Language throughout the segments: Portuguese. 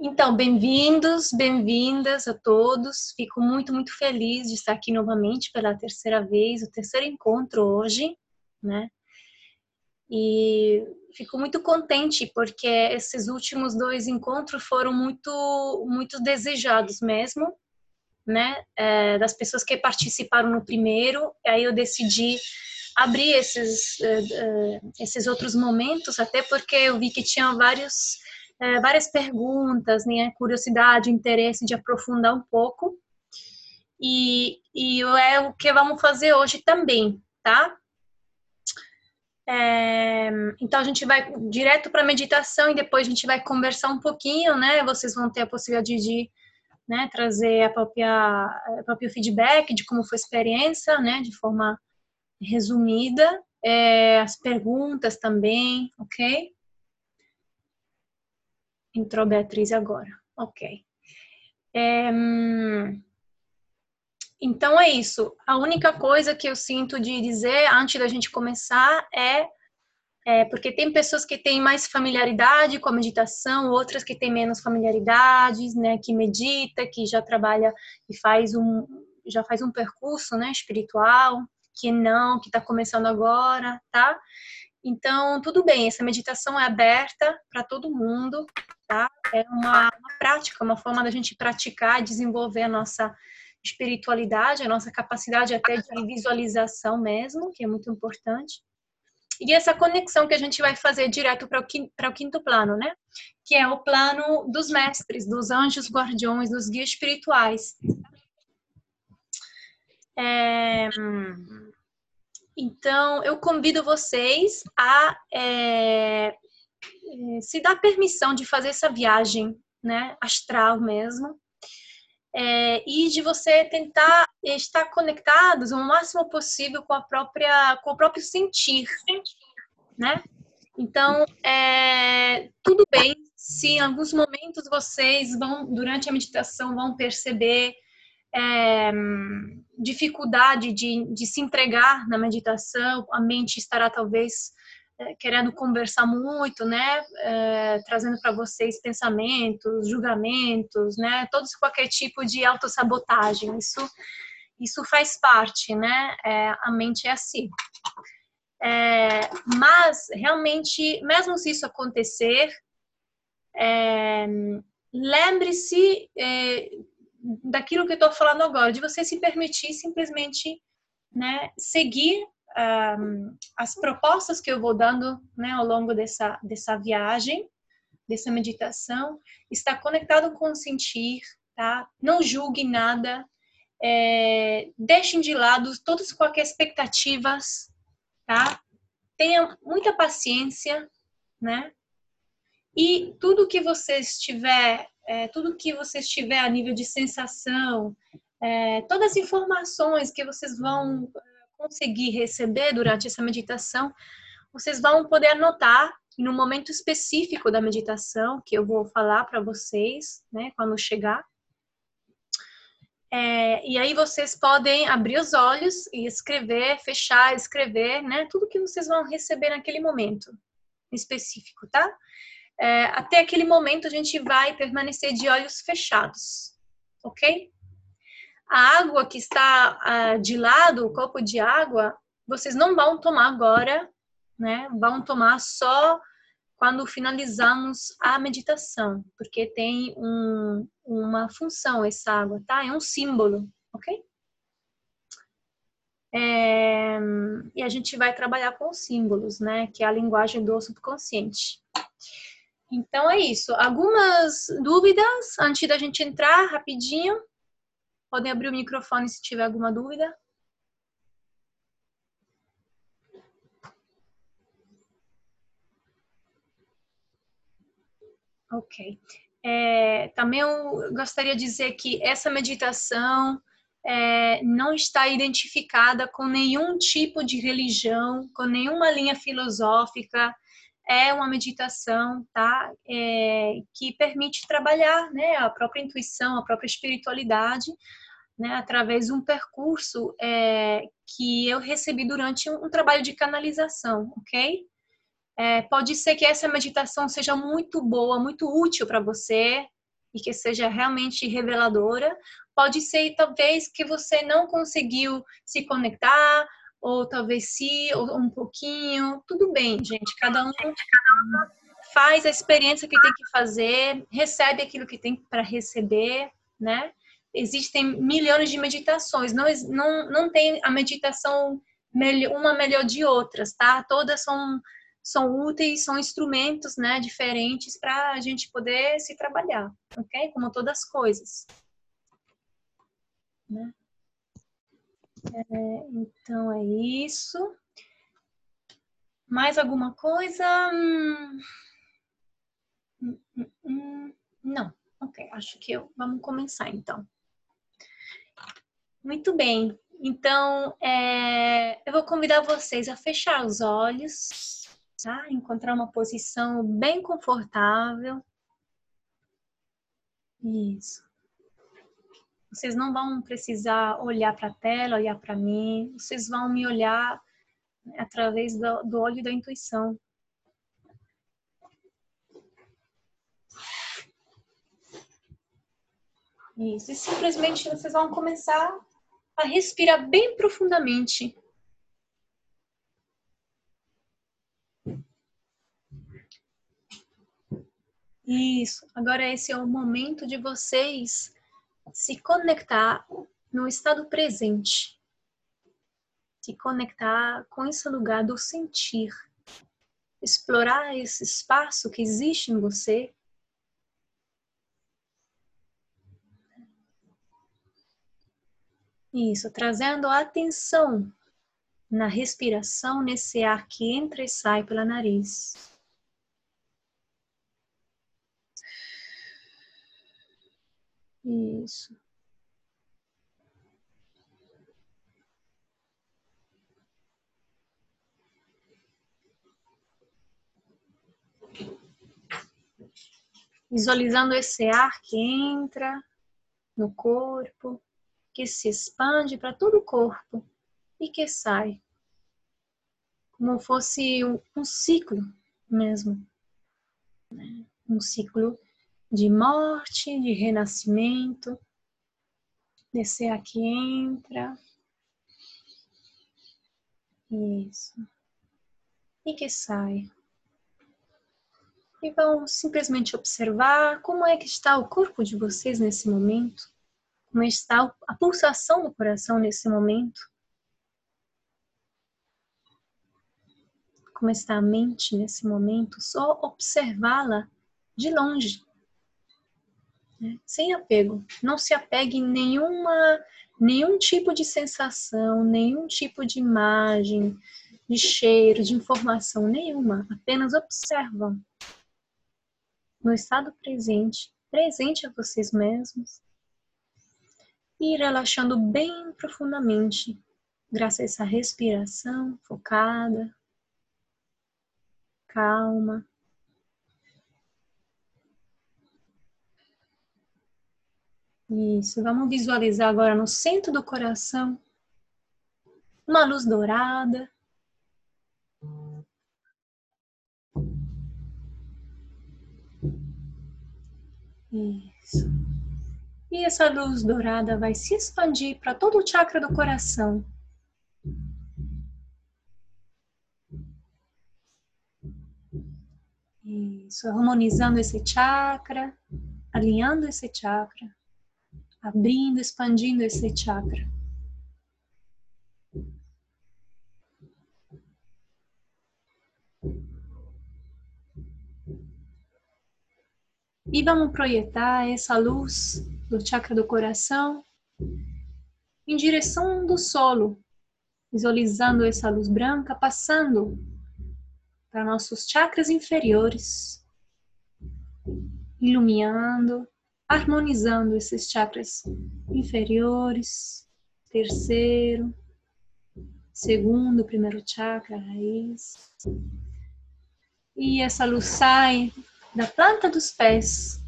Então, bem-vindos, bem-vindas a todos. Fico muito, muito feliz de estar aqui novamente pela terceira vez, o terceiro encontro hoje, né? E fico muito contente porque esses últimos dois encontros foram muito, muito desejados mesmo, né? É, das pessoas que participaram no primeiro. Aí eu decidi abrir esses, uh, uh, esses outros momentos, até porque eu vi que tinha vários é, várias perguntas, né, curiosidade, interesse de aprofundar um pouco. E, e é o que vamos fazer hoje também, tá? É, então a gente vai direto para meditação e depois a gente vai conversar um pouquinho, né? Vocês vão ter a possibilidade de né, trazer a própria, a próprio feedback de como foi a experiência, né? De forma resumida, é, as perguntas também, ok? Entrou Beatriz agora. Ok. É, então é isso. A única coisa que eu sinto de dizer antes da gente começar é, é, porque tem pessoas que têm mais familiaridade com a meditação, outras que têm menos familiaridades, né? Que medita, que já trabalha e faz um já faz um percurso, né? Espiritual, que não, que está começando agora, tá? Então, tudo bem, essa meditação é aberta para todo mundo, tá? É uma, uma prática, uma forma da gente praticar, desenvolver a nossa espiritualidade, a nossa capacidade até de visualização mesmo, que é muito importante. E essa conexão que a gente vai fazer direto para o, quinto, o quinto plano, né? Que é o plano dos mestres, dos anjos guardiões, dos guias espirituais. É... Então, eu convido vocês a é, se dar permissão de fazer essa viagem, né, astral mesmo, é, e de você tentar estar conectados o máximo possível com a própria, com o próprio sentir, né? Então, é, tudo bem se em alguns momentos vocês vão, durante a meditação, vão perceber é, dificuldade de, de se entregar na meditação, a mente estará talvez é, querendo conversar muito, né, é, trazendo para vocês pensamentos, julgamentos, né, todos qualquer tipo de autossabotagem. Isso, isso faz parte, né, é, a mente é assim. É, mas realmente, mesmo se isso acontecer, é, lembre-se é, daquilo que eu estou falando agora, de você se permitir simplesmente né, seguir um, as propostas que eu vou dando né, ao longo dessa, dessa viagem, dessa meditação, está conectado com o sentir, tá? Não julgue nada, é, deixem de lado todas qualquer expectativas, tá? Tenha muita paciência, né? E tudo que você estiver é, tudo que vocês tiver a nível de sensação, é, todas as informações que vocês vão conseguir receber durante essa meditação, vocês vão poder anotar no momento específico da meditação, que eu vou falar para vocês, né, quando chegar. É, e aí vocês podem abrir os olhos e escrever, fechar, escrever, né, tudo que vocês vão receber naquele momento específico, tá? é, até aquele momento a gente vai permanecer de olhos fechados, ok? A água que está uh, de lado, o copo de água, vocês não vão tomar agora, né? Vão tomar só quando finalizamos a meditação, porque tem um, uma função essa água, tá? É um símbolo, ok? É, e a gente vai trabalhar com símbolos, né? Que é a linguagem do subconsciente. Então é isso. Algumas dúvidas antes da gente entrar rapidinho? Podem abrir o microfone se tiver alguma dúvida. Ok. É, também eu gostaria de dizer que essa meditação é, não está identificada com nenhum tipo de religião, com nenhuma linha filosófica é uma meditação, tá? É, que permite trabalhar, né, a própria intuição, a própria espiritualidade, né, através de um percurso é, que eu recebi durante um, um trabalho de canalização, ok? É, pode ser que essa meditação seja muito boa, muito útil para você, e que seja realmente reveladora. Pode ser talvez que você não conseguiu se conectar, ou talvez sim, ou um pouquinho. Tudo bem, gente. Cada um, cada um faz a experiência que tem que fazer, recebe aquilo que tem para receber, né? Existem milhões de meditações, não, não, não tem a meditação uma melhor de outras, tá? Todas são, são úteis, são instrumentos, né, diferentes para a gente poder se trabalhar, ok? Como todas as coisas. Né? É, então é isso. Mais alguma coisa? Hum, hum, hum, não. Ok, acho que eu. Vamos começar então. Muito bem. Então, é, eu vou convidar vocês a fechar os olhos, tá? Encontrar uma posição bem confortável. Isso. Vocês não vão precisar olhar para a tela, olhar para mim. Vocês vão me olhar né, através do, do olho da intuição. Isso. E simplesmente vocês vão começar a respirar bem profundamente. Isso. Agora esse é o momento de vocês se conectar no estado presente. Se conectar com esse lugar do sentir. Explorar esse espaço que existe em você Isso, trazendo atenção na respiração, nesse ar que entra e sai pela nariz. Isso. Visualizando esse ar que entra no corpo que se expande para todo o corpo e que sai, como fosse um, ciclo mesmo, né? um ciclo de morte, de renascimento, desse ar que entra, isso, e que sai. E vão simplesmente observar como é que está o corpo de vocês nesse momento. Como está a pulsação do coração nesse momento. Como está a mente nesse momento, só observá-la de longe, sem apego. Não se apegue em nenhuma, nenhum tipo de sensação, nenhum tipo de imagem, de cheiro, de informação nenhuma. Apenas observam no estado presente, presente a vocês mesmos, e relaxando bem profundamente, graças a essa respiração focada, calma. Isso, vamos visualizar agora no centro do coração uma luz dourada. Isso. E essa luz dourada vai se expandir para todo o chakra do coração. Isso, harmonizando esse chakra, alinhando esse chakra, abrindo, expandindo esse chakra. E vamos projetar essa luz do chakra do coração em direção do solo, visualizando essa luz branca passando para nossos chakras inferiores, iluminando, harmonizando esses chakras inferiores, terceiro, segundo, primeiro chakra, raiz. E essa luz sai da planta dos pés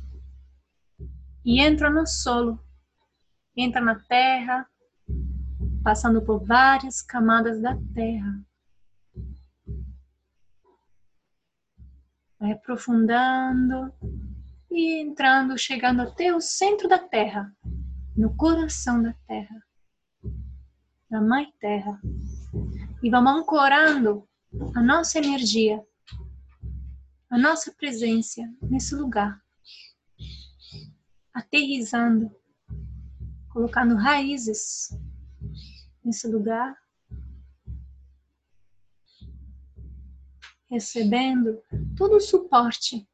e entra no solo, entra na terra, passando por várias camadas da terra. Vai aprofundando e entrando, chegando até o centro da Terra, no coração da Terra, na Mãe Terra. E vamos ancorando a nossa energia, a nossa presença nesse lugar, aterrizando, colocando raízes nesse lugar, recebendo todo o suporte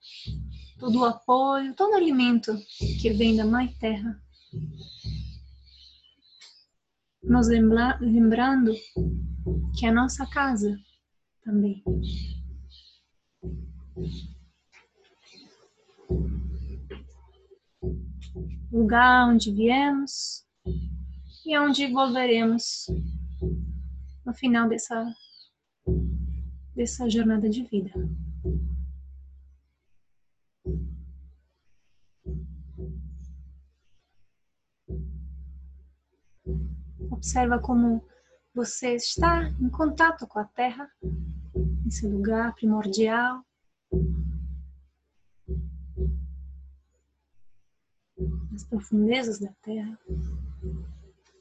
todo o apoio, todo o alimento que vem da Mãe Terra. Nos lembra, lembrando que é a nossa casa também. Lugar onde viemos e onde volveremos no final dessa, dessa jornada de vida. Observa como você está em contato com a Terra, esse lugar primordial. Nas profundezas da Terra.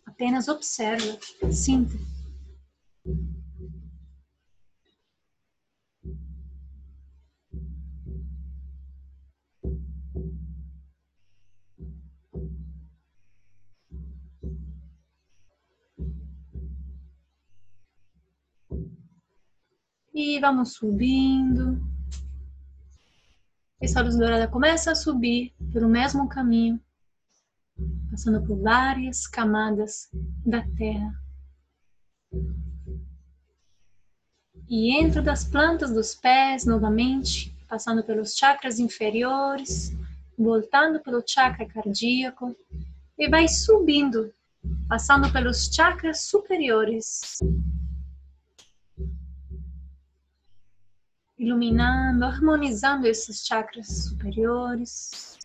Apenas observa, sinta. E vamos subindo. Essa luz dourada começa a subir pelo mesmo caminho, passando por várias camadas da Terra. E entra das plantas dos pés novamente, passando pelos chakras inferiores, voltando pelo chakra cardíaco e vai subindo, passando pelos chakras superiores, iluminando, harmonizando esses chakras superiores.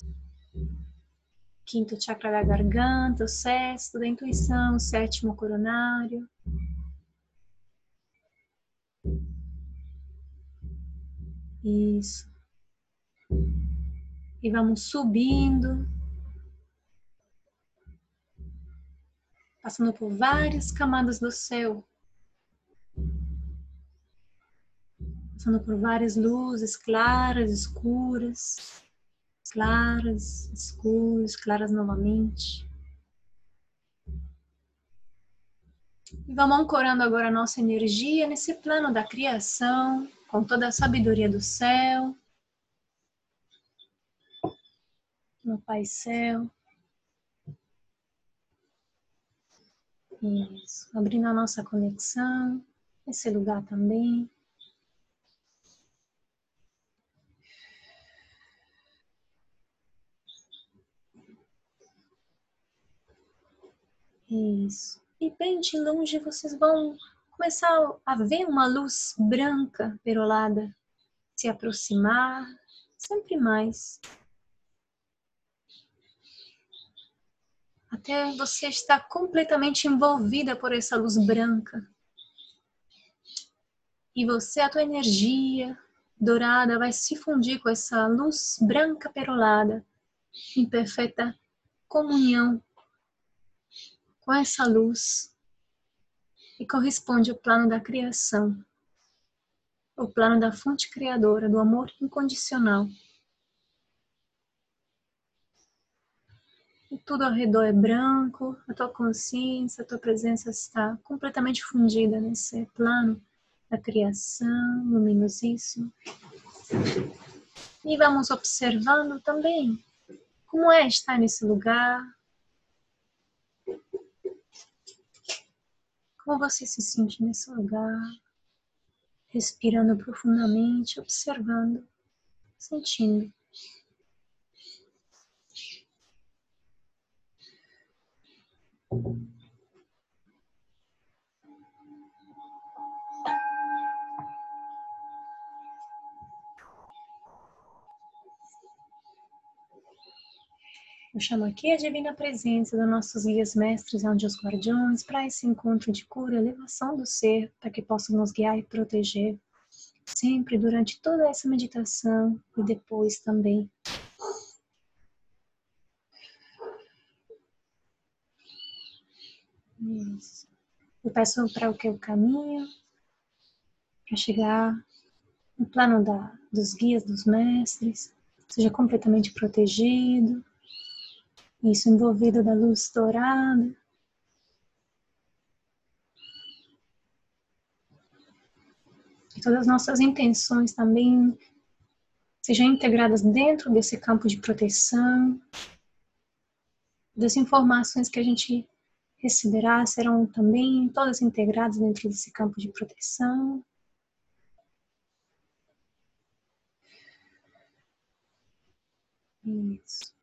Quinto chakra da garganta, o sexto da intuição, o sétimo coronário. Isso. E vamos subindo, passando por várias camadas do céu, passando por várias luzes claras, escuras, claras, escuras, claras novamente. E vamos ancorando agora a nossa energia nesse plano da criação, com toda a sabedoria do céu. No Pai Céu. Isso. Abrindo a nossa conexão, esse lugar também. Isso. E bem de longe vocês vão começar a ver uma luz branca perolada se aproximar sempre mais. Até você estar completamente envolvida por essa luz branca. E você, a tua energia dourada vai se fundir com essa luz branca perolada em perfeita comunhão com essa luz e corresponde ao plano da criação, o plano da fonte criadora, do amor incondicional. E tudo ao redor é branco, a tua consciência, a tua presença está completamente fundida nesse plano da criação, luminosíssimo. E vamos observando também como é estar nesse lugar, Como você se sente nesse lugar, respirando profundamente, observando, sentindo. Eu chamo aqui a divina presença dos nossos guias mestres, anjos guardiões, para esse encontro de cura, elevação do ser, para que possam nos guiar e proteger sempre durante toda essa meditação e depois também. Isso. Eu peço para o que o caminho, para chegar no plano da, dos guias, dos mestres, seja completamente protegido, isso envolvido da luz dourada. Que todas as nossas intenções também sejam integradas dentro desse campo de proteção. Das informações que a gente receberá serão também todas integradas dentro desse campo de proteção. Isso.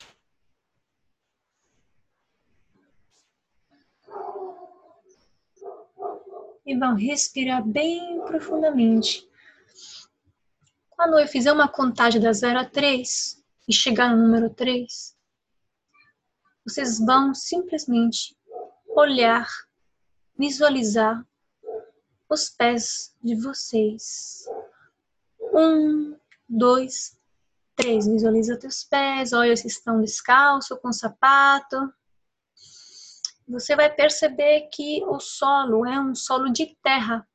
E vão respirar bem profundamente. Quando eu fizer uma contagem da 0 a 3 e chegar no número 3, vocês vão simplesmente olhar, visualizar os pés de vocês. Um, dois, três. Visualiza teus pés, olha se estão descalço, com sapato. Você vai perceber que o solo é um solo de terra.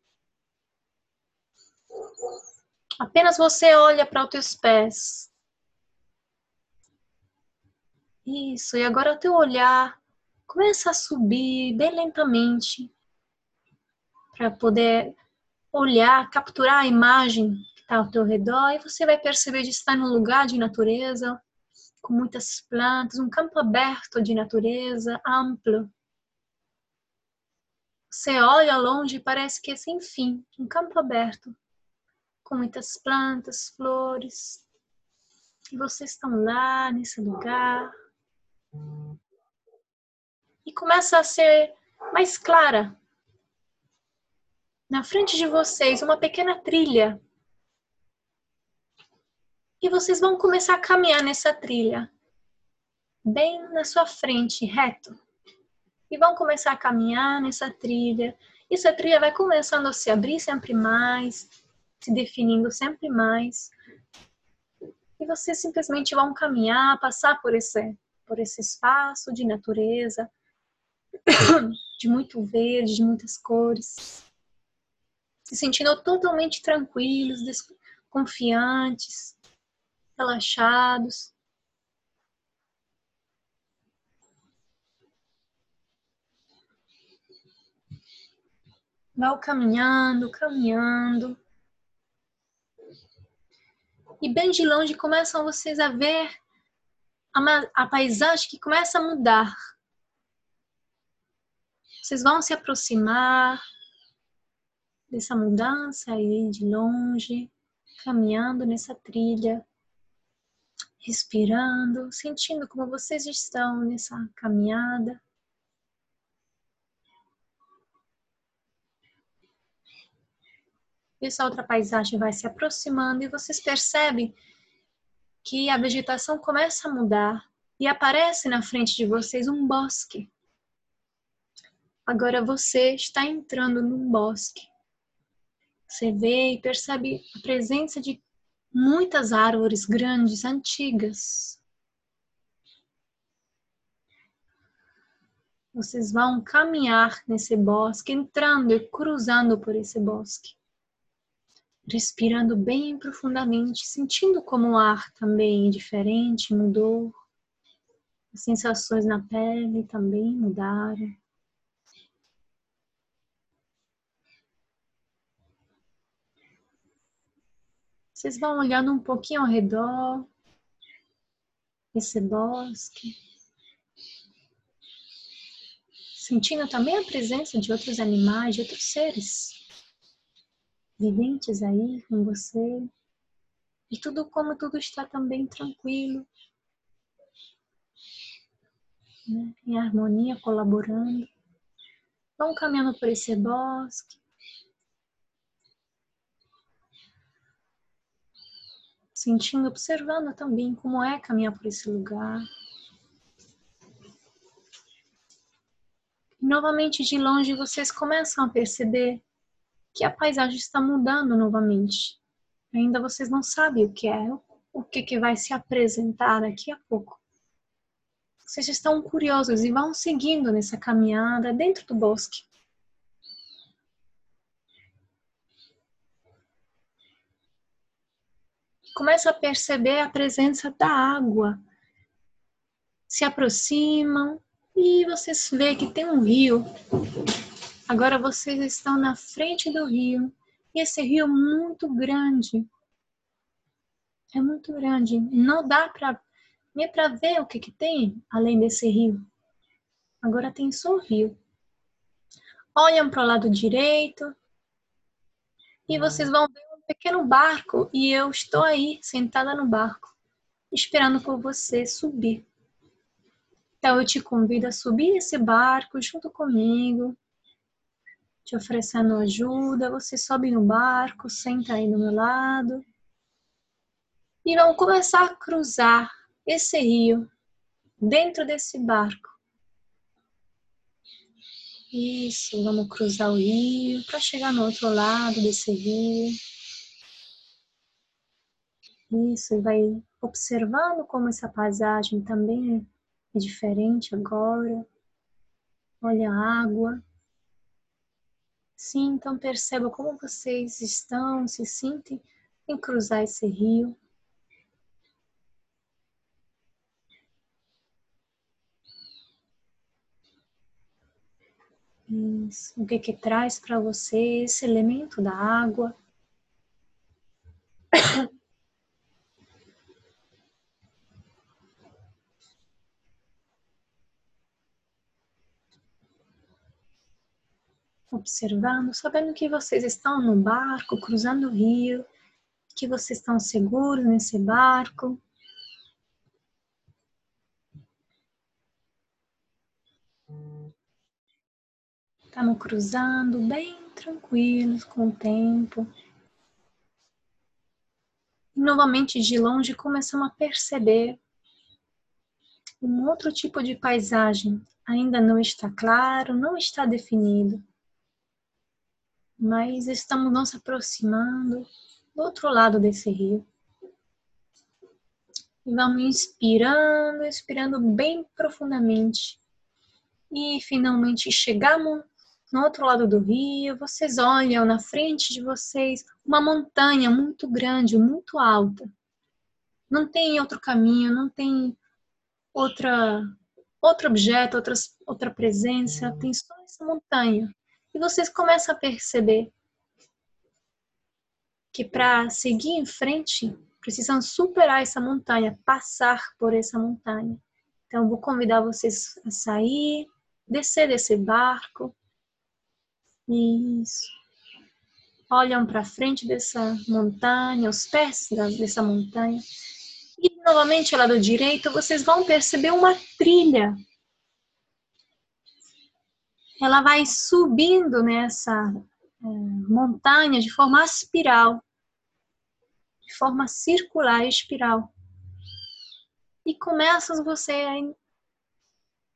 Apenas você olha para os teus pés. Isso, e agora o teu olhar começa a subir bem lentamente para poder olhar, capturar a imagem que está ao teu redor e você vai perceber de estar num lugar de natureza com muitas plantas, um campo aberto de natureza, amplo. Você olha longe e parece que é sem fim, um campo aberto com muitas plantas, flores. E vocês estão lá nesse lugar. E começa a ser mais clara. Na frente de vocês, uma pequena trilha. E vocês vão começar a caminhar nessa trilha. Bem na sua frente, reto. E vão começar a caminhar nessa trilha. E essa trilha vai começando a se abrir sempre mais se definindo sempre mais. E vocês simplesmente vão caminhar, passar por esse, por esse espaço de natureza, de muito verde, de muitas cores, se sentindo totalmente tranquilos, confiantes, relaxados. Vão caminhando, caminhando. E bem de longe começam vocês a ver a, a paisagem que começa a mudar. Vocês vão se aproximar dessa mudança aí de longe, caminhando nessa trilha, respirando, sentindo como vocês estão nessa caminhada. Essa outra paisagem vai se aproximando e vocês percebem que a vegetação começa a mudar e aparece na frente de vocês um bosque. Agora você está entrando num bosque. Você vê e percebe a presença de muitas árvores grandes, antigas. Vocês vão caminhar nesse bosque, entrando e cruzando por esse bosque respirando bem profundamente, sentindo como o ar também é diferente, mudou. As sensações na pele também mudaram. Vocês vão olhando um pouquinho ao redor, esse bosque, sentindo também a presença de outros animais, de outros seres viventes aí com você. E tudo como tudo está também tranquilo, né? em harmonia, colaborando. Vão caminhando por esse bosque. Sentindo, observando também como é caminhar por esse lugar. E novamente de longe vocês começam a perceber que a paisagem está mudando novamente. Ainda vocês não sabem o que é, o que, que vai se apresentar daqui a pouco. vocês estão curiosos e vão seguindo nessa caminhada dentro do bosque. Começa a perceber a presença da água. Se aproximam e vocês veem que tem um rio. Agora vocês estão na frente do rio. E esse rio é muito grande. É muito grande. Não dá para nem para ver o que, que tem além desse rio. Agora tem só o rio. Olham para o lado direito e vocês vão ver um pequeno barco e eu estou aí sentada no barco, esperando por você subir. Então eu te convido a subir esse barco junto comigo, te oferecendo ajuda. Você sobe no barco, senta aí do meu lado e vamos começar a cruzar esse rio dentro desse barco. Isso, vamos cruzar o rio para chegar no outro lado desse rio. Isso, e vai observando como essa paisagem também é diferente agora. Olha a água. Sim, então perceba como vocês estão, se sentem em cruzar esse rio. Isso. O que que traz para você esse elemento da água? Observando, sabendo que vocês estão no barco, cruzando o rio, que vocês estão seguros nesse barco, Estamos cruzando bem tranquilos com o tempo. E novamente de longe começamos a perceber um outro tipo de paisagem. Ainda não está claro, não está definido. Mas estamos nos aproximando do outro lado desse rio. E vamos inspirando, expirando bem profundamente. E finalmente chegamos no outro lado do rio, vocês olham na frente de vocês uma montanha muito grande, muito alta. Não tem outro caminho, não tem outra outro objeto, outra, outra presença, tem só essa montanha. E vocês começam a perceber que para seguir em frente, precisam superar essa montanha, passar por essa montanha. Então, vou convidar vocês a sair, descer desse barco, isso. Olham para frente dessa montanha, os pés dessa montanha. E novamente, ao lado direito, vocês vão perceber uma trilha. Ela vai subindo nessa é, montanha de forma espiral, de forma circular e espiral. E começa você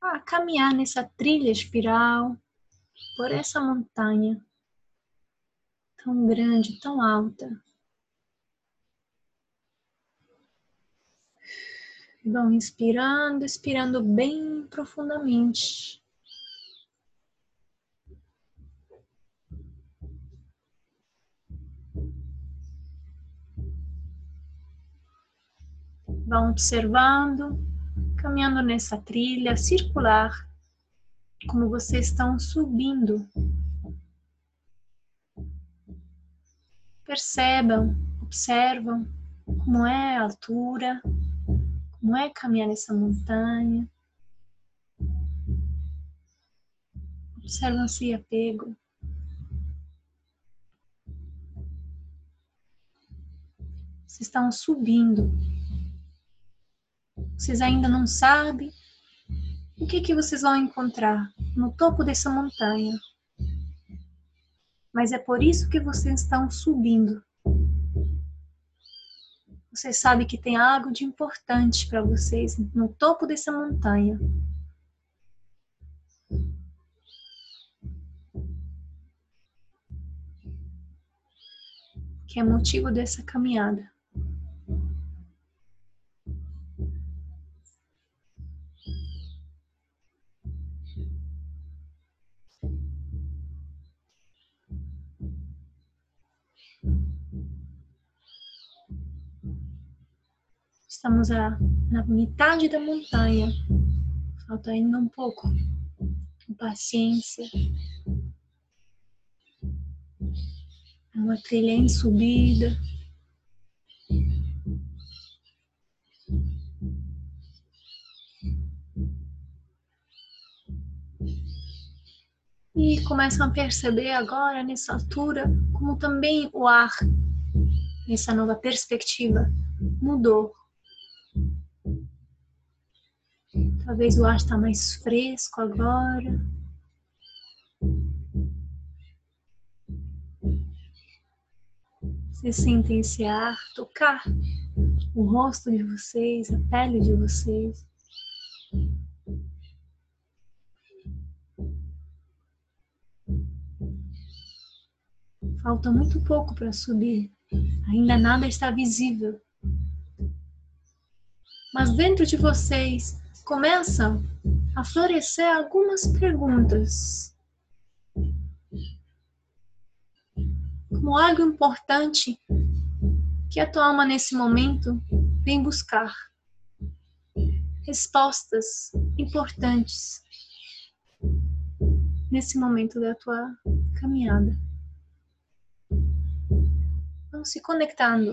a, a caminhar nessa trilha espiral, por essa montanha tão grande, tão alta. Vão inspirando, expirando bem profundamente. Vão observando, caminhando nessa trilha circular como vocês estão subindo. Percebam, observam como é a altura, como é caminhar nessa montanha. Observam se apego. Vocês estão subindo. Vocês ainda não sabem o que, que vocês vão encontrar no topo dessa montanha? Mas é por isso que vocês estão subindo. Você sabe que tem algo de importante para vocês no topo dessa montanha. Que é motivo dessa caminhada. Estamos a, na metade da montanha. Falta ainda um pouco. Paciência. É uma trilha em subida. E começam a perceber agora, nessa altura, como também o ar, nessa nova perspectiva, mudou. Talvez o ar está mais fresco agora. Vocês sentem esse ar tocar o rosto de vocês, a pele de vocês. Falta muito pouco para subir. Ainda nada está visível. Mas dentro de vocês começam a florescer algumas perguntas. Como algo importante que a tua alma nesse momento vem buscar. Respostas importantes nesse momento da tua caminhada. Se conectando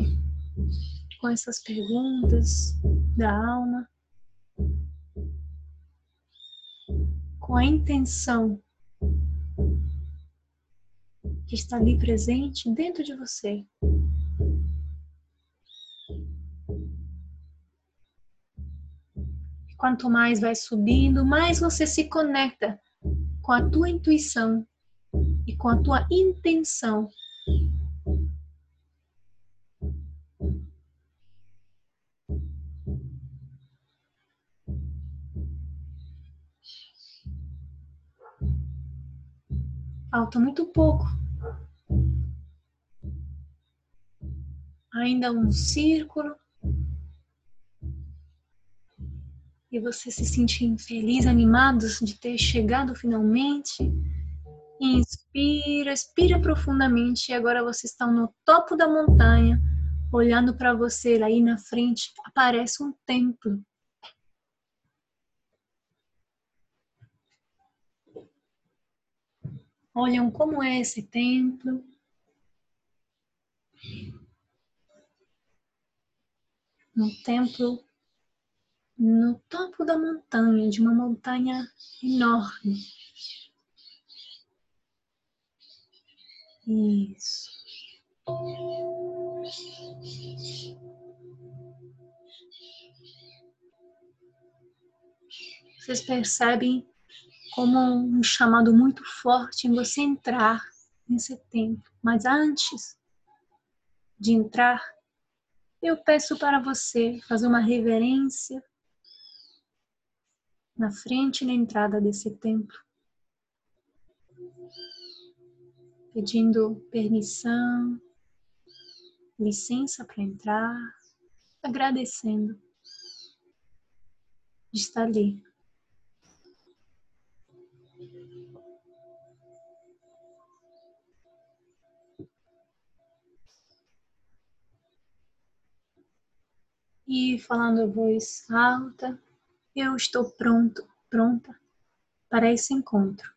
com essas perguntas da alma, com a intenção que está ali presente dentro de você. Quanto mais vai subindo, mais você se conecta com a tua intuição e com a tua intenção Falta muito pouco. Ainda um círculo. E você se sentir feliz, animado de ter chegado finalmente. Inspira, expira profundamente. E agora vocês estão no topo da montanha, olhando para você. Aí na frente aparece um templo. Olham como é esse templo. Um templo no topo da montanha, de uma montanha enorme. Isso. Vocês percebem como um chamado muito forte em você entrar nesse templo. Mas antes de entrar, eu peço para você fazer uma reverência na frente e na entrada desse templo, pedindo permissão, licença para entrar, agradecendo de estar ali e falando a voz alta, eu estou pronto, pronta para esse encontro.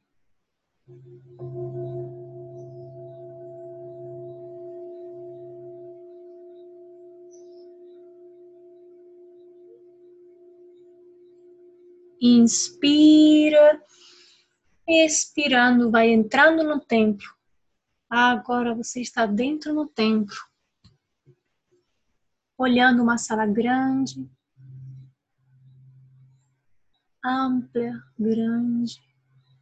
Inspira, expirando, vai entrando no templo. Agora você está dentro no templo olhando uma sala grande, ampla, grande.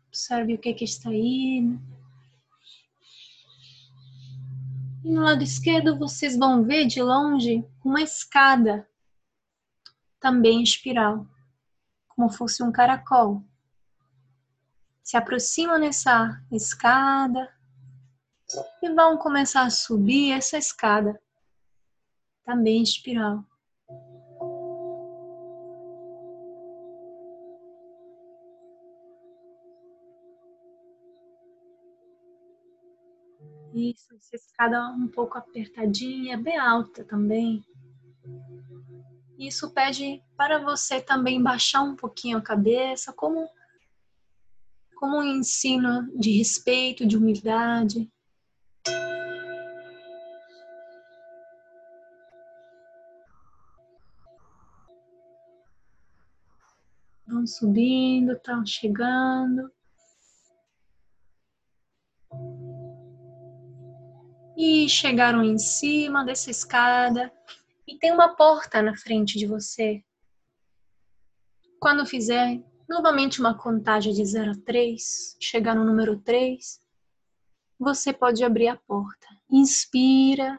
Observe o que, é que está aí. E no lado esquerdo vocês vão ver de longe uma escada, também espiral, como fosse um caracol. Se aproximam nessa escada e vão começar a subir essa escada também espiral. Isso, essa escada um pouco apertadinha, bem alta também. Isso pede para você também baixar um pouquinho a cabeça, como, como um ensino de respeito, de humildade. Vão subindo, estão chegando. E chegaram em cima dessa escada e tem uma porta na frente de você. Quando fizer novamente uma contagem de 0 a 3, chegar no número 3, você pode abrir a porta. Inspira.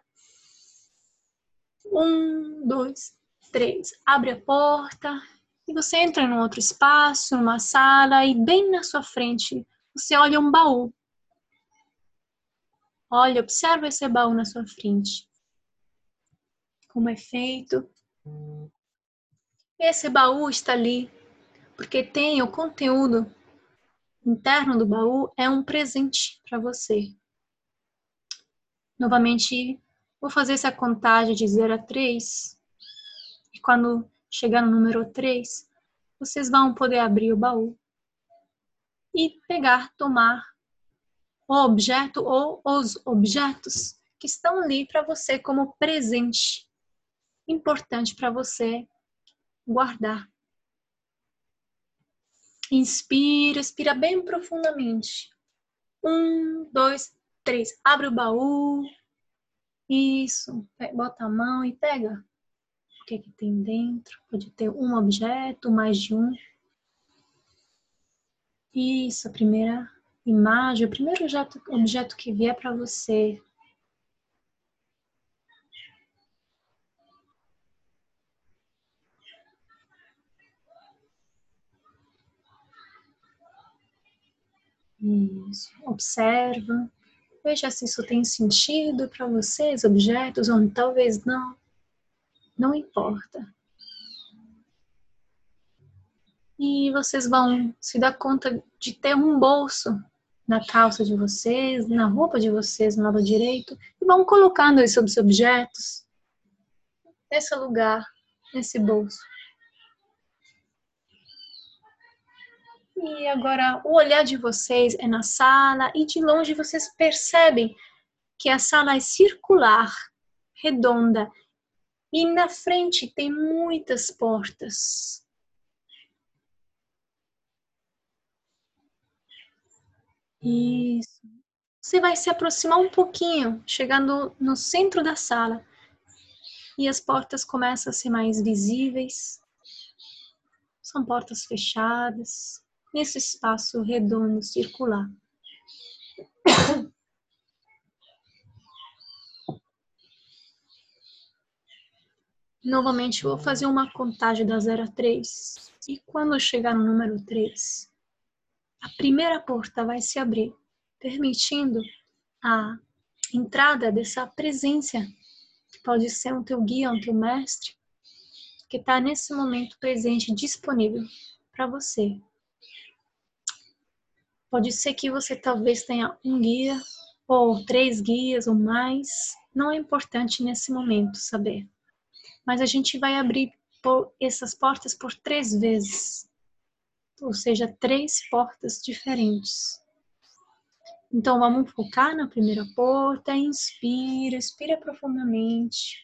Um, dois, três. Abre a porta e você entra em um outro espaço, numa sala, e bem na sua frente você olha um baú. Olha, observa esse baú na sua frente como é feito. Esse baú está ali porque tem o conteúdo interno do baú é um presente para você. Novamente, vou fazer essa contagem de 0 a 3. E quando chegar no número 3, vocês vão poder abrir o baú e pegar, tomar o objeto ou os objetos que estão ali para você como presente importante para você guardar. Inspira, expira bem profundamente. Um, dois, três. Abre o baú. Isso. Bota a mão e pega o que, é que tem dentro. Pode ter um objeto, mais de um. Isso, a primeira imagem, o primeiro objeto, objeto que vier para você. Isso. Observa. Veja se isso tem sentido para vocês, objetos, ou talvez não. Não importa. E vocês vão se dar conta de ter um bolso na calça de vocês, na roupa de vocês, no lado direito, e vão colocando esses objetos nesse lugar, nesse bolso. E agora o olhar de vocês é na sala e de longe vocês percebem que a sala é circular, redonda, e na frente tem muitas portas. Isso. Você vai se aproximar um pouquinho, chegando no centro da sala. E as portas começam a ser mais visíveis. São portas fechadas nesse espaço redondo circular. Novamente, vou fazer uma contagem da 0 a 3. E quando chegar no número 3, a primeira porta vai se abrir, permitindo a entrada dessa presença, que pode ser um teu guia, um teu mestre, que está nesse momento presente, disponível para você, Pode ser que você talvez tenha um guia ou três guias ou mais. Não é importante nesse momento saber. Mas a gente vai abrir essas portas por três vezes. Ou seja, três portas diferentes. Então vamos focar na primeira porta. Inspira, expira profundamente.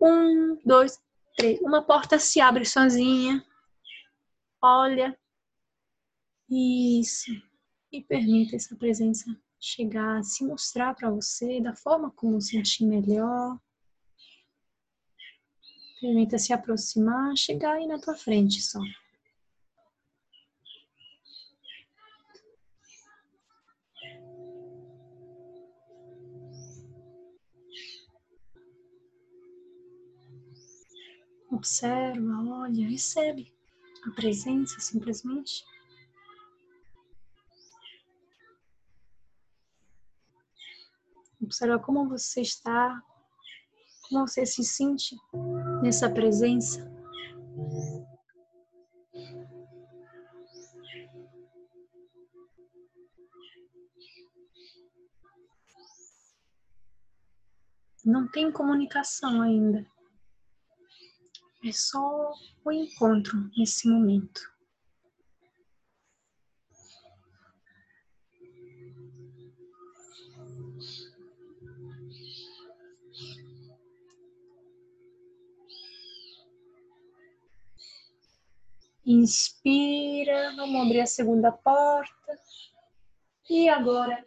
Um, dois, três. Uma porta se abre sozinha. Olha. Isso e permita essa presença chegar, se mostrar para você da forma como sentir melhor. Permita se aproximar, chegar aí na tua frente só. Observa, olha, recebe a presença simplesmente. Observa como você está, como você se sente nessa presença. Não tem comunicação ainda. É só o encontro nesse momento. Inspira, vamos abrir a segunda porta. E agora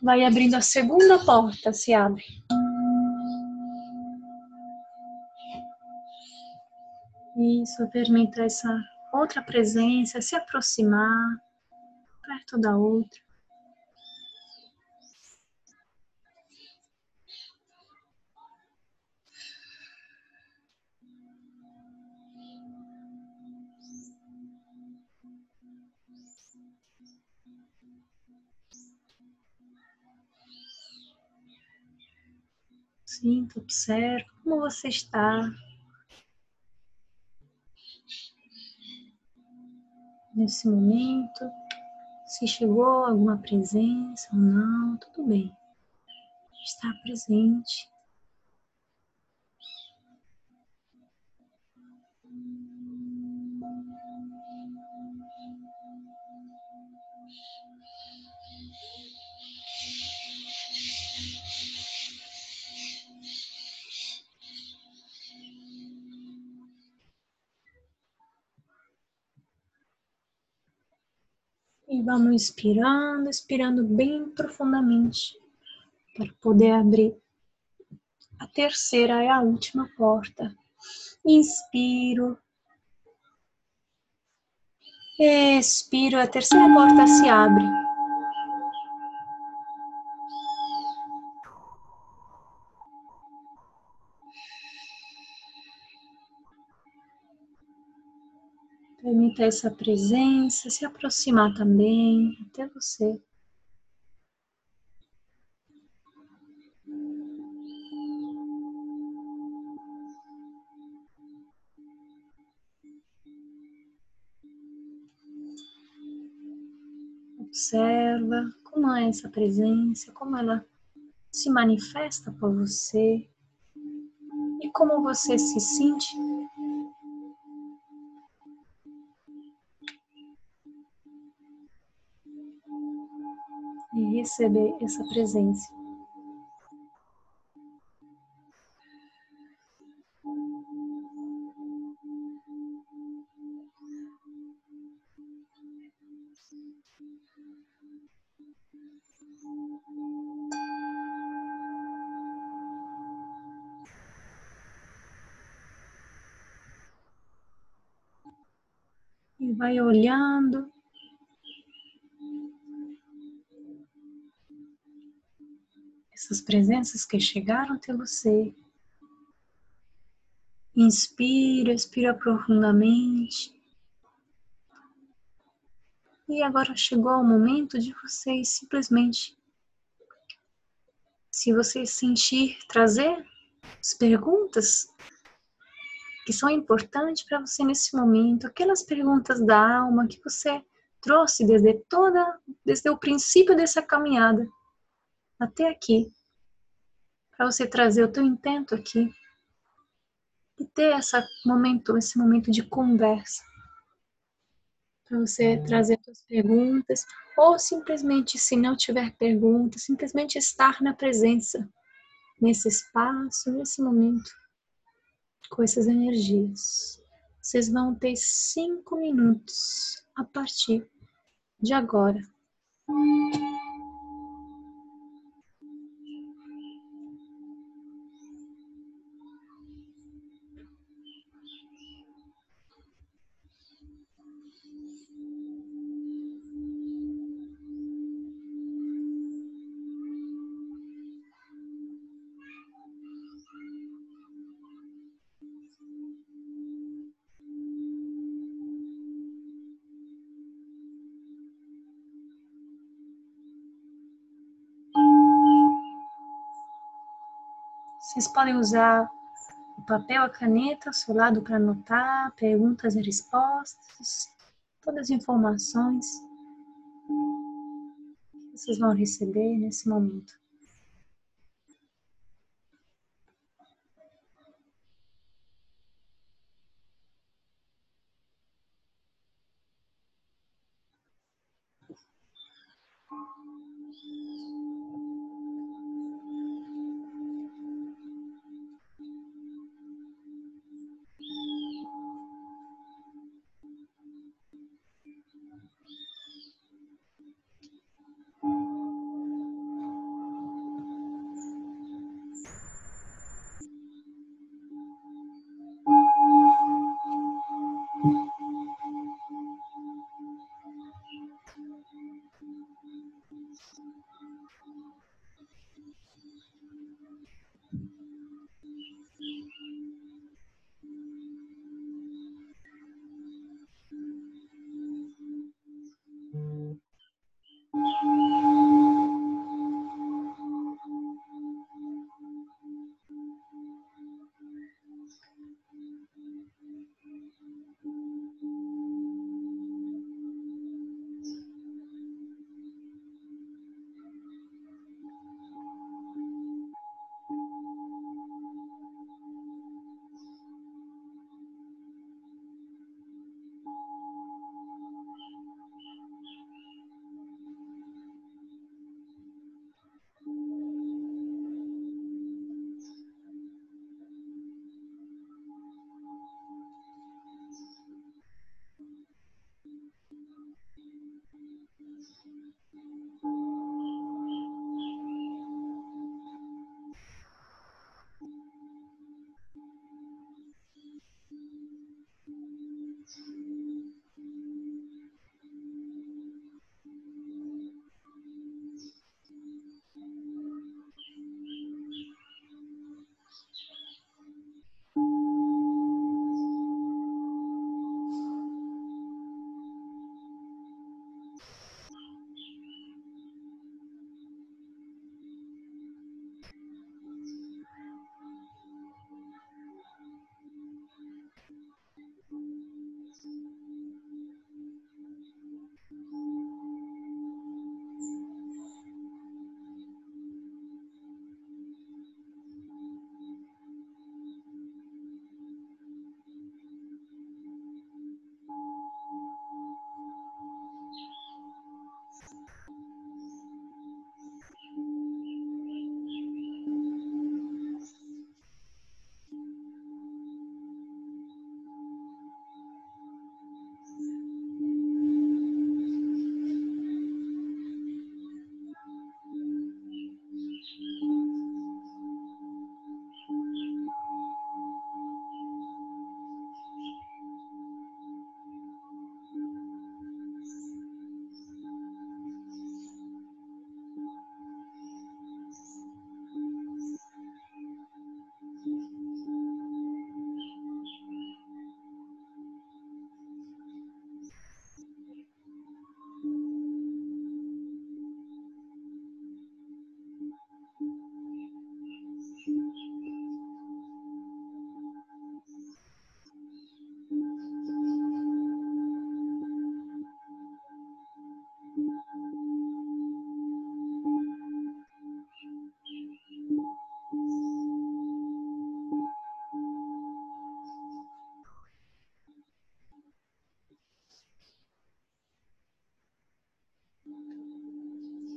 vai abrindo a segunda porta, se abre. Isso, permita essa outra presença se aproximar perto da outra. Sinta, observe como você está. Nesse momento, se chegou alguma presença ou não, tudo bem. Está presente. E vamos inspirando, expirando bem profundamente para poder abrir a terceira e a última porta. Inspiro. Expiro, a terceira porta se abre. Permita essa presença se aproximar também até você. Observa como é essa presença, como ela se manifesta por você e como você se sente receber essa presença. Vai olhando essas presenças que chegaram até você. Inspira, expira profundamente. E agora chegou o momento de vocês simplesmente, se você sentir, trazer as perguntas que são importantes para você nesse momento, aquelas perguntas da alma que você trouxe desde toda, desde o princípio dessa caminhada até aqui, para você trazer o teu intento aqui e ter essa momento, esse momento de conversa, para você trazer suas perguntas ou simplesmente, se não tiver perguntas, simplesmente estar na presença nesse espaço, nesse momento, com essas energias. Vocês vão ter cinco minutos a partir de agora. Vocês podem usar o papel, a caneta ao seu lado para anotar perguntas e respostas, todas as informações que vocês vão receber nesse momento.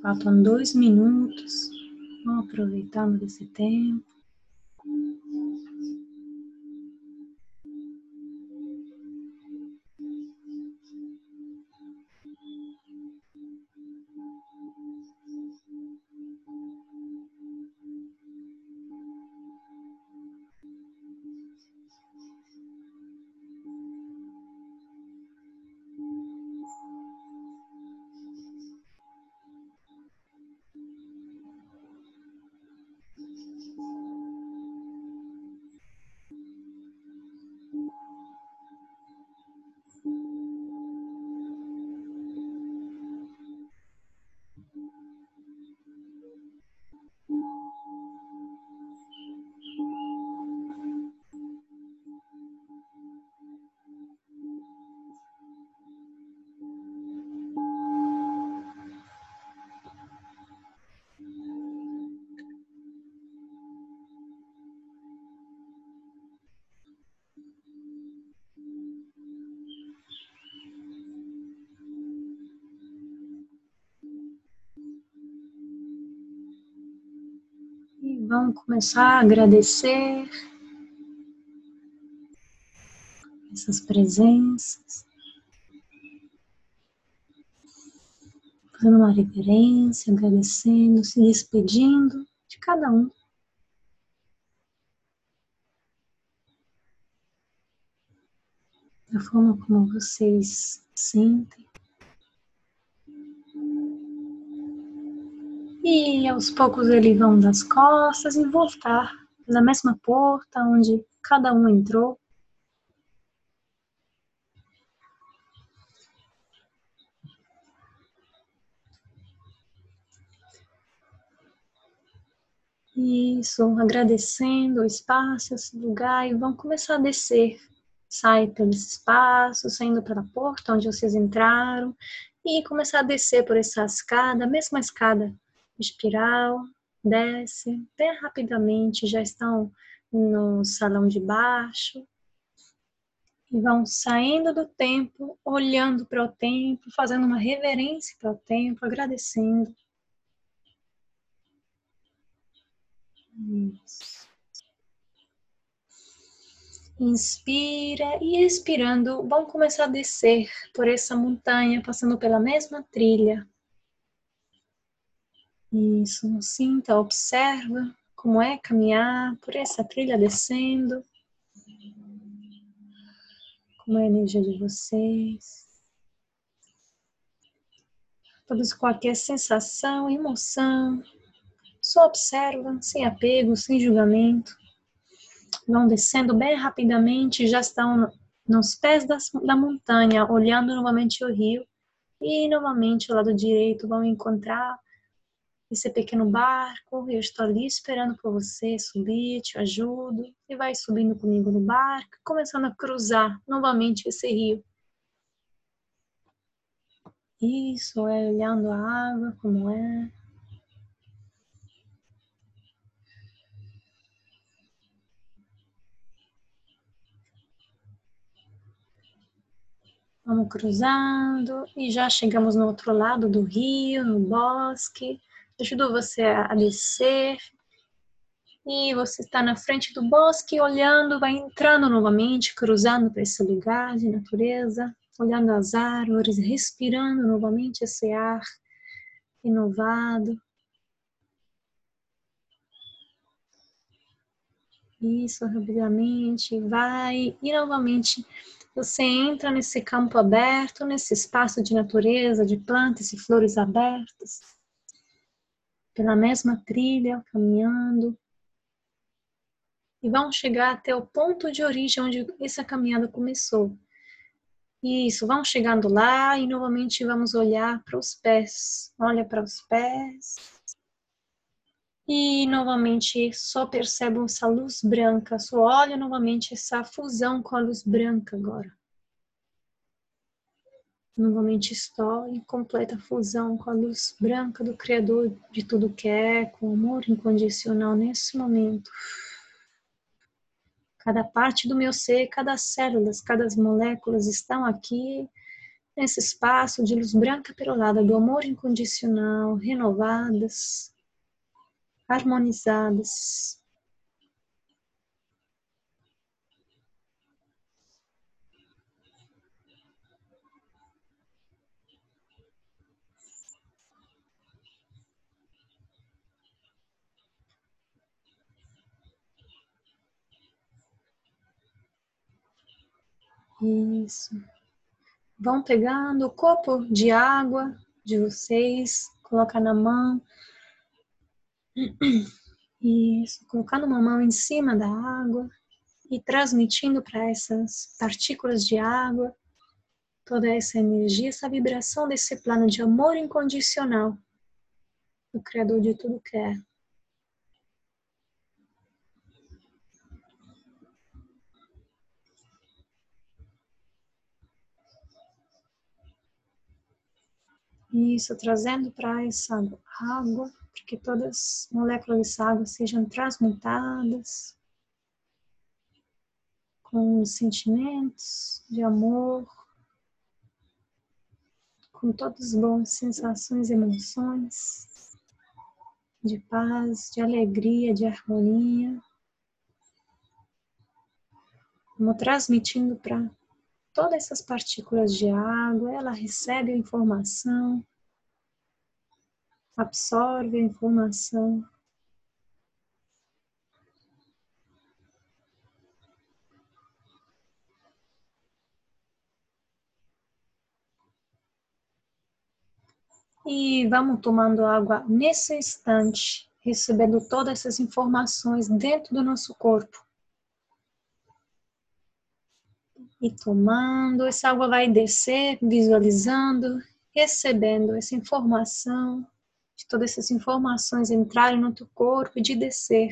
Faltam dois minutos. Vamos aproveitar desse tempo. Vamos começar a agradecer essas presenças. Fazendo uma reverência, agradecendo, se despedindo de cada um. Da forma como vocês sentem. Aos poucos eles vão das costas e voltar na mesma porta onde cada um entrou. Isso, agradecendo o espaço, esse lugar, e vão começar a descer. Sai pelo espaço, saindo pela porta onde vocês entraram, e começar a descer por essa escada, a mesma escada espiral, desce bem rapidamente, já estão no salão de baixo e vão saindo do templo, olhando para o templo, fazendo uma reverência para o templo, agradecendo. Isso. Inspira e expirando, vão começar a descer por essa montanha, passando pela mesma trilha. Isso, sinta, observa como é caminhar por essa trilha descendo. Como é a energia de vocês. Todos qualquer sensação, emoção. Só observa, sem apego, sem julgamento. Vão descendo bem rapidamente, já estão nos pés das, da montanha, olhando novamente o rio. E novamente, ao lado direito, vão encontrar esse pequeno barco, eu estou ali esperando por você subir, te ajudo, e vai subindo comigo no barco, começando a cruzar novamente esse rio. Isso, é olhando a água como é. Vamos cruzando e já chegamos no outro lado do rio, no bosque ajuda você a descer. E você está na frente do bosque, olhando, vai entrando novamente, cruzando para esse lugar de natureza, olhando as árvores, respirando novamente esse ar renovado. Isso, rapidamente, vai e novamente você entra nesse campo aberto, nesse espaço de natureza, de plantas e flores abertas pela mesma trilha, caminhando. E vão chegar até o ponto de origem onde essa caminhada começou. Isso, vão chegando lá e novamente vamos olhar para os pés. Olha para os pés. E novamente só percebam essa luz branca. Só olha novamente essa fusão com a luz branca agora. Novamente estou em completa fusão com a luz branca do Criador de tudo que é, com amor incondicional nesse momento. Cada parte do meu ser, cada célula, cada moléculas estão aqui nesse espaço de luz branca perolada do amor incondicional, renovadas, harmonizadas. Isso. Vão pegando o copo de água de vocês, colocar na mão. Isso, colocando uma mão em cima da água e transmitindo para essas partículas de água toda essa energia, essa vibração desse plano de amor incondicional do Criador de tudo que é. Isso, trazendo para essa água, para que todas as moléculas dessa água sejam transmutadas com sentimentos de amor, com todas as boas sensações e emoções de paz, de alegria, de harmonia. Vamos transmitindo para todas essas partículas de água, ela recebe a informação, absorve a informação. E vamos tomando água nesse instante, recebendo todas essas informações dentro do nosso corpo. E tomando, essa água vai descer, visualizando, recebendo essa informação, de todas essas informações entrarem no teu corpo e de descer.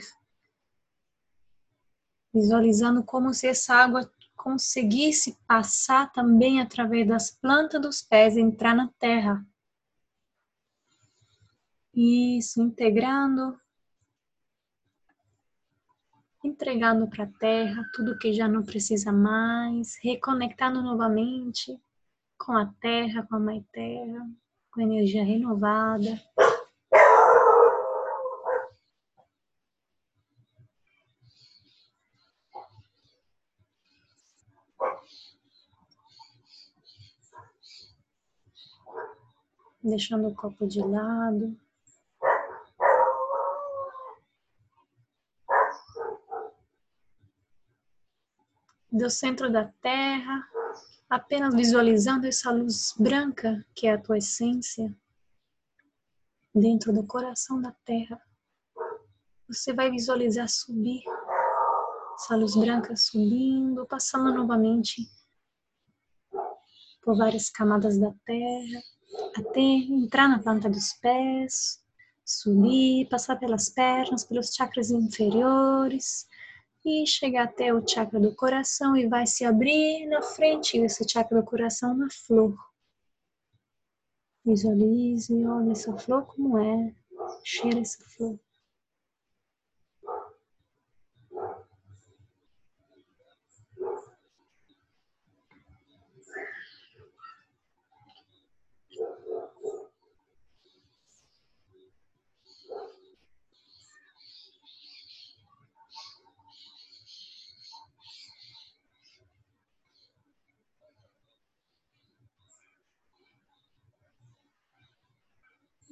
Visualizando como se essa água conseguisse passar também através das plantas dos pés, entrar na terra. Isso, integrando, entregando para a terra tudo que já não precisa mais, reconectando novamente com a terra, com a mãe terra, com energia renovada. Deixando o copo de lado. Do centro da Terra, apenas visualizando essa luz branca que é a tua essência, dentro do coração da Terra. Você vai visualizar subir, essa luz branca subindo, passando novamente por várias camadas da Terra, até entrar na planta dos pés, subir, passar pelas pernas, pelos chakras inferiores, e chegar até o chakra do coração e vai se abrir na frente desse chakra do coração na flor. Visualize, olha essa flor como é, cheira essa flor.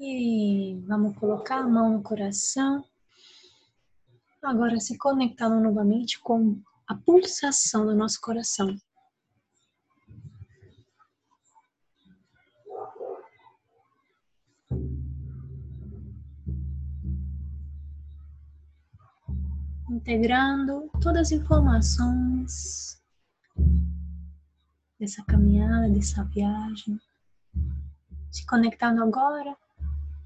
E vamos colocar a mão no coração. Agora se conectando novamente com a pulsação do nosso coração. Integrando todas as informações dessa caminhada, dessa viagem. Se conectando agora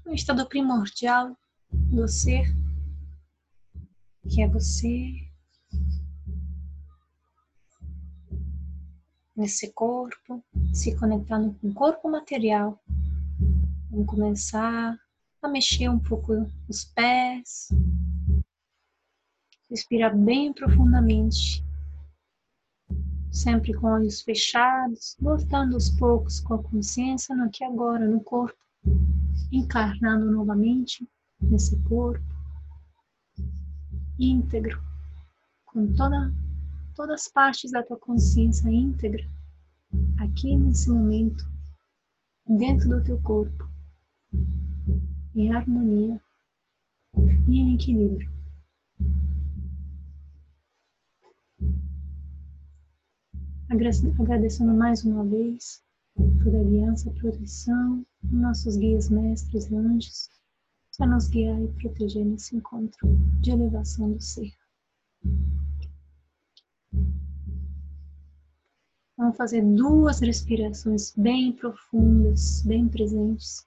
o estado primordial do ser, que é você, nesse corpo, se conectando com o corpo material. Vamos começar a mexer um pouco os pés, respirar bem profundamente, sempre com olhos fechados, voltando aos poucos com a consciência no aqui agora, no corpo encarnando novamente nesse corpo íntegro, com toda, todas as partes da tua consciência íntegra, aqui nesse momento, dentro do teu corpo, em harmonia e em equilíbrio. Agradecendo mais uma vez toda aliança, proteção, nossos guias, mestres e anjos, para nos guiar e proteger nesse encontro de elevação do ser. Vamos fazer duas respirações bem profundas, bem presentes.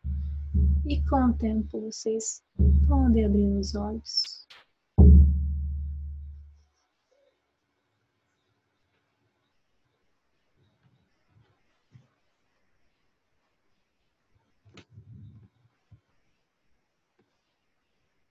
E com o tempo vocês podem abrir os olhos.